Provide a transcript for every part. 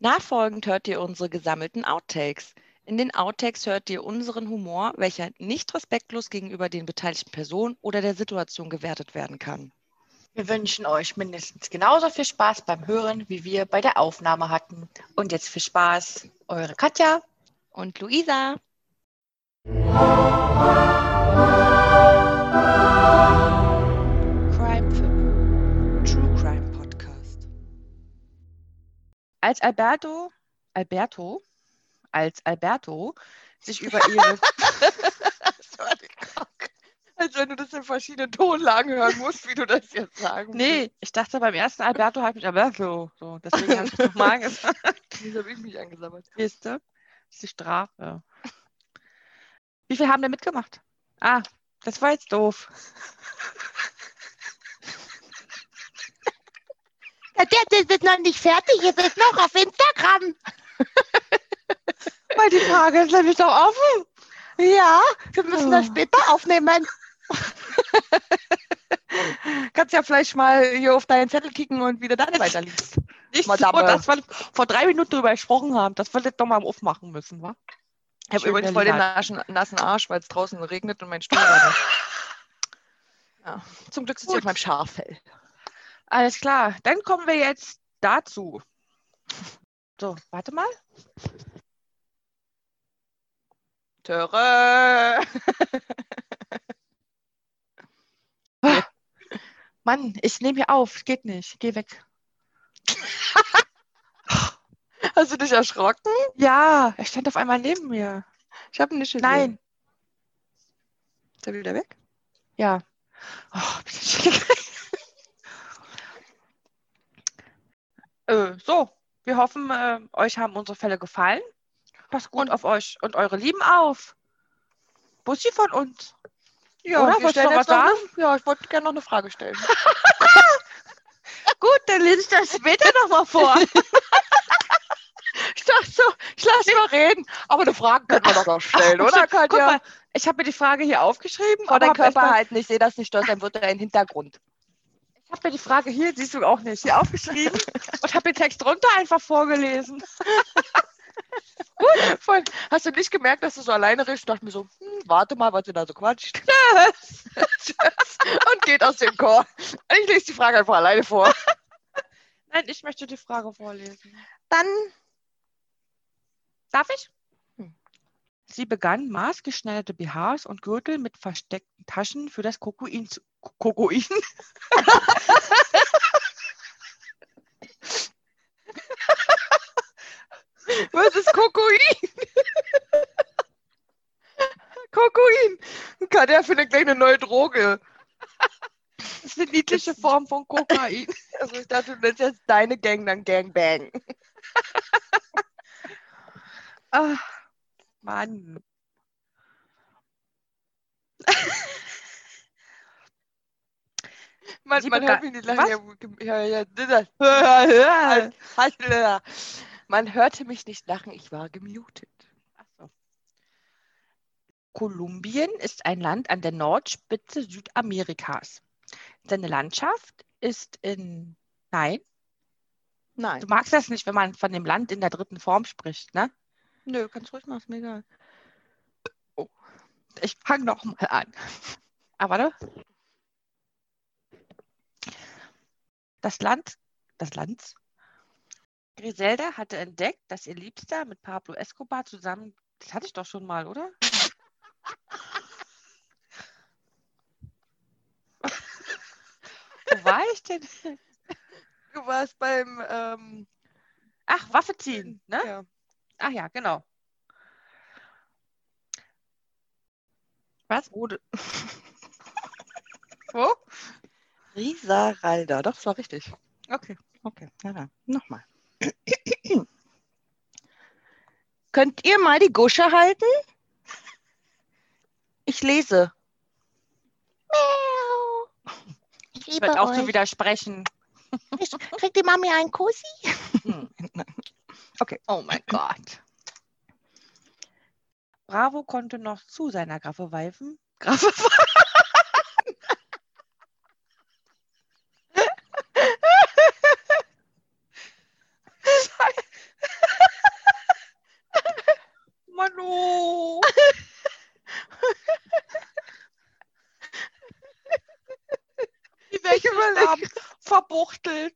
Nachfolgend hört ihr unsere gesammelten Outtakes. In den Outtakes hört ihr unseren Humor, welcher nicht respektlos gegenüber den beteiligten Personen oder der Situation gewertet werden kann. Wir wünschen euch mindestens genauso viel Spaß beim Hören, wie wir bei der Aufnahme hatten. Und jetzt viel Spaß, eure Katja Und Luisa, als Alberto, Alberto, als Alberto sich über ihre. Als wenn du das in verschiedenen Tonlagen hören musst, wie du das jetzt sagen nee, ich dachte beim ersten Alberto habe ich Alberto, so, deswegen habe ich nochmal gesagt. willst. Wieso habe ich mich angesammelt? Siehst du? Das ist die Strafe. Wie viel haben denn mitgemacht? Ah, das war jetzt doof. Der ist noch nicht fertig, es ist noch auf Instagram. Weil die Frage ist nämlich doch offen. Ja, wir müssen das später aufnehmen. Kannst ja vielleicht mal hier auf deinen Zettel kicken und wieder dann weiterliest. Nicht so, Madame. dass wir vor drei Minuten drüber gesprochen haben, dass wir das doch mal aufmachen müssen, wa? Ich habe übrigens voll den naschen, nassen Arsch, weil es draußen regnet und mein Stuhl war nicht. Ja. Zum Glück sitze ich auf meinem Schaffell. Alles klar, dann kommen wir jetzt dazu. So, warte mal. Töre! Mann, ich nehme hier auf. Geht nicht. Geh weg. Hast du dich erschrocken? Ja, er stand auf einmal neben mir. Ich habe ihn nicht gesehen. Nein. Ist er wieder weg? Ja. Oh, bin ich äh, so, wir hoffen, äh, euch haben unsere Fälle gefallen. Passt gut Und- auf euch und eure Lieben auf. Bussi von uns. Ja, Oder? wir stellen noch was noch eine, Ja, ich wollte gerne noch eine Frage stellen. Gut, dann lese ich das später nochmal vor. Ich dachte so, ich lasse lieber reden. Aber eine Frage können wir doch noch stellen, oder. Guck mal, ich habe mir die Frage hier aufgeschrieben, Vor aber erst Körper mal- halten. Ich sehe das nicht, dann wird er im Hintergrund. Ich habe mir die Frage hier, siehst du auch nicht, hier aufgeschrieben und habe den Text drunter einfach vorgelesen. Voll. Hast du nicht gemerkt, dass du so alleine redest? Ich dachte mir so, hm, warte mal, was sie da so quatscht. Und geht aus dem Chor. Ich lese die Frage einfach alleine vor. Nein, ich möchte die Frage vorlesen. Dann Darf ich? Sie begann maßgeschneiderte BHs und Gürtel mit versteckten Taschen für das Kokoin zu. Kokoin? Was ist Kokoin? Kokoin. Katja findet gleich eine neue Droge. Das ist eine niedliche Form von Kokain. Also ich dachte, du nennst jetzt deine Gang dann Gangbang. Ah, Mann. Man, man hört mich nicht lachen. Ja. Halt, Man hörte mich nicht lachen, ich war gemutet. So. Kolumbien ist ein Land an der Nordspitze Südamerikas. Seine Landschaft ist in. Nein, Nein. du magst das nicht, wenn man von dem Land in der dritten Form spricht, ne? Nö, kannst ruhig machen, ist mir egal. Ich fange nochmal an. Ah, warte. Das Land, das Land. Griselda hatte entdeckt, dass ihr Liebster mit Pablo Escobar zusammen. Das hatte ich doch schon mal, oder? Wo war ich denn? Du warst beim, ähm, Ach, Waffe ziehen, ne? ja. Ach ja, genau. Was? Wurde. Wo? Risaralda, doch, das war richtig. Okay. Okay, ja, dann nochmal. Könnt ihr mal die Gusche halten? Ich lese. Miau. Ich liebe werde auch euch. zu widersprechen. Ich, kriegt die Mami einen Kussi? Okay. Oh mein Gott. Bravo konnte noch zu seiner Graffe Weifen. Graffe Manu. Die welche verbuchtelt.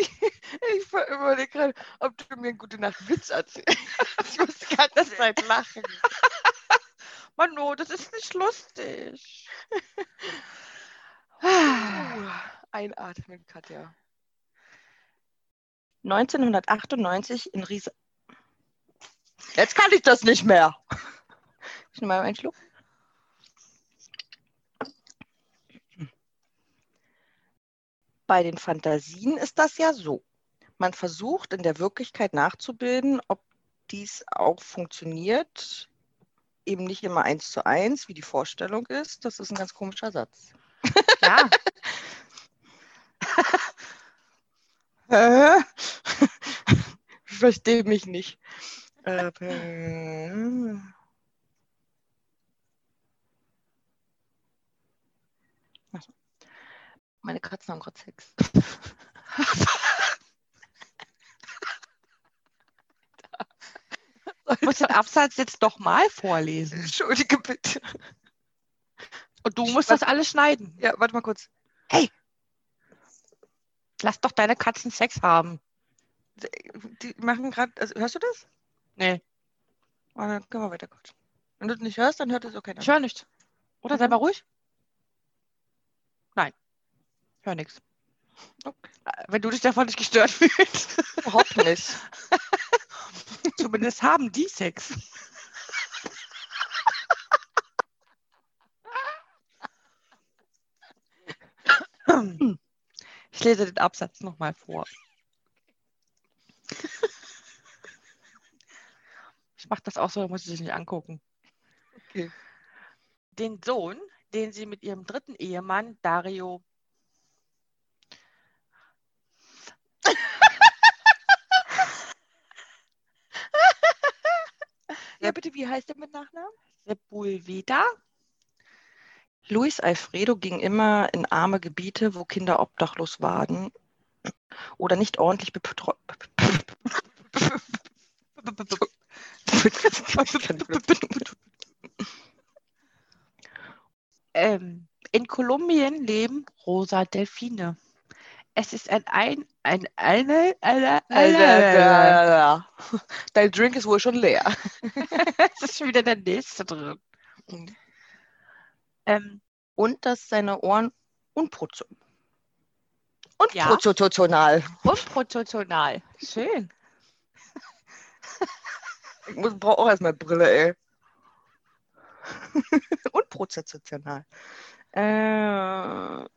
Ich, ich überlege gerade, ob du mir einen gute Nacht Witz erzählst. Ich muss die ganze Zeit lachen. Mano, das ist nicht lustig. Einatmen, Katja. 1998 in Riesa. Jetzt kann ich das nicht mehr. Ich nehme mal einen Schluck. Bei den Fantasien ist das ja so. Man versucht in der Wirklichkeit nachzubilden, ob dies auch funktioniert. Eben nicht immer eins zu eins, wie die Vorstellung ist. Das ist ein ganz komischer Satz. Ja? Ich verstehe mich nicht. Äh, äh, Ach so. Meine Katzen haben gerade Sex. ich muss den Absatz jetzt doch mal vorlesen. Entschuldige bitte. Und du musst das alles schneiden. Ja, warte mal kurz. Lass doch deine Katzen Sex haben. Die machen gerade, also hörst du das? Nee, Oh, dann können wir weiter kurz. Wenn du es nicht hörst, dann hört es auch keiner. ich höre nichts. Oder Mhm. sei mal ruhig. Nein, hör nichts. Okay. Wenn du dich davon nicht gestört fühlst. Überhaupt nicht. Zumindest haben die Sex. Ich lese den Absatz nochmal vor. Ich mache das auch so, da muss ich sich nicht angucken. Okay. Den Sohn, den sie mit ihrem dritten Ehemann Dario Ja, bitte, wie heißt der mit Nachnamen? Sepulveda Luis Alfredo ging immer in arme Gebiete, wo Kinder obdachlos waren oder nicht ordentlich betreut. Ähm, in Kolumbien leben rosa Delfine. Es ist ein ein ein eine eine, eine, Dein Drink ist wohl schon leer. es ist schon wieder der nächste drin. Ähm, Und dass seine Ohren unprozo Ja. unproportional. unproportional. Schön. Ich muss- brauche auch erstmal Brille, ey. unproportional. Äh,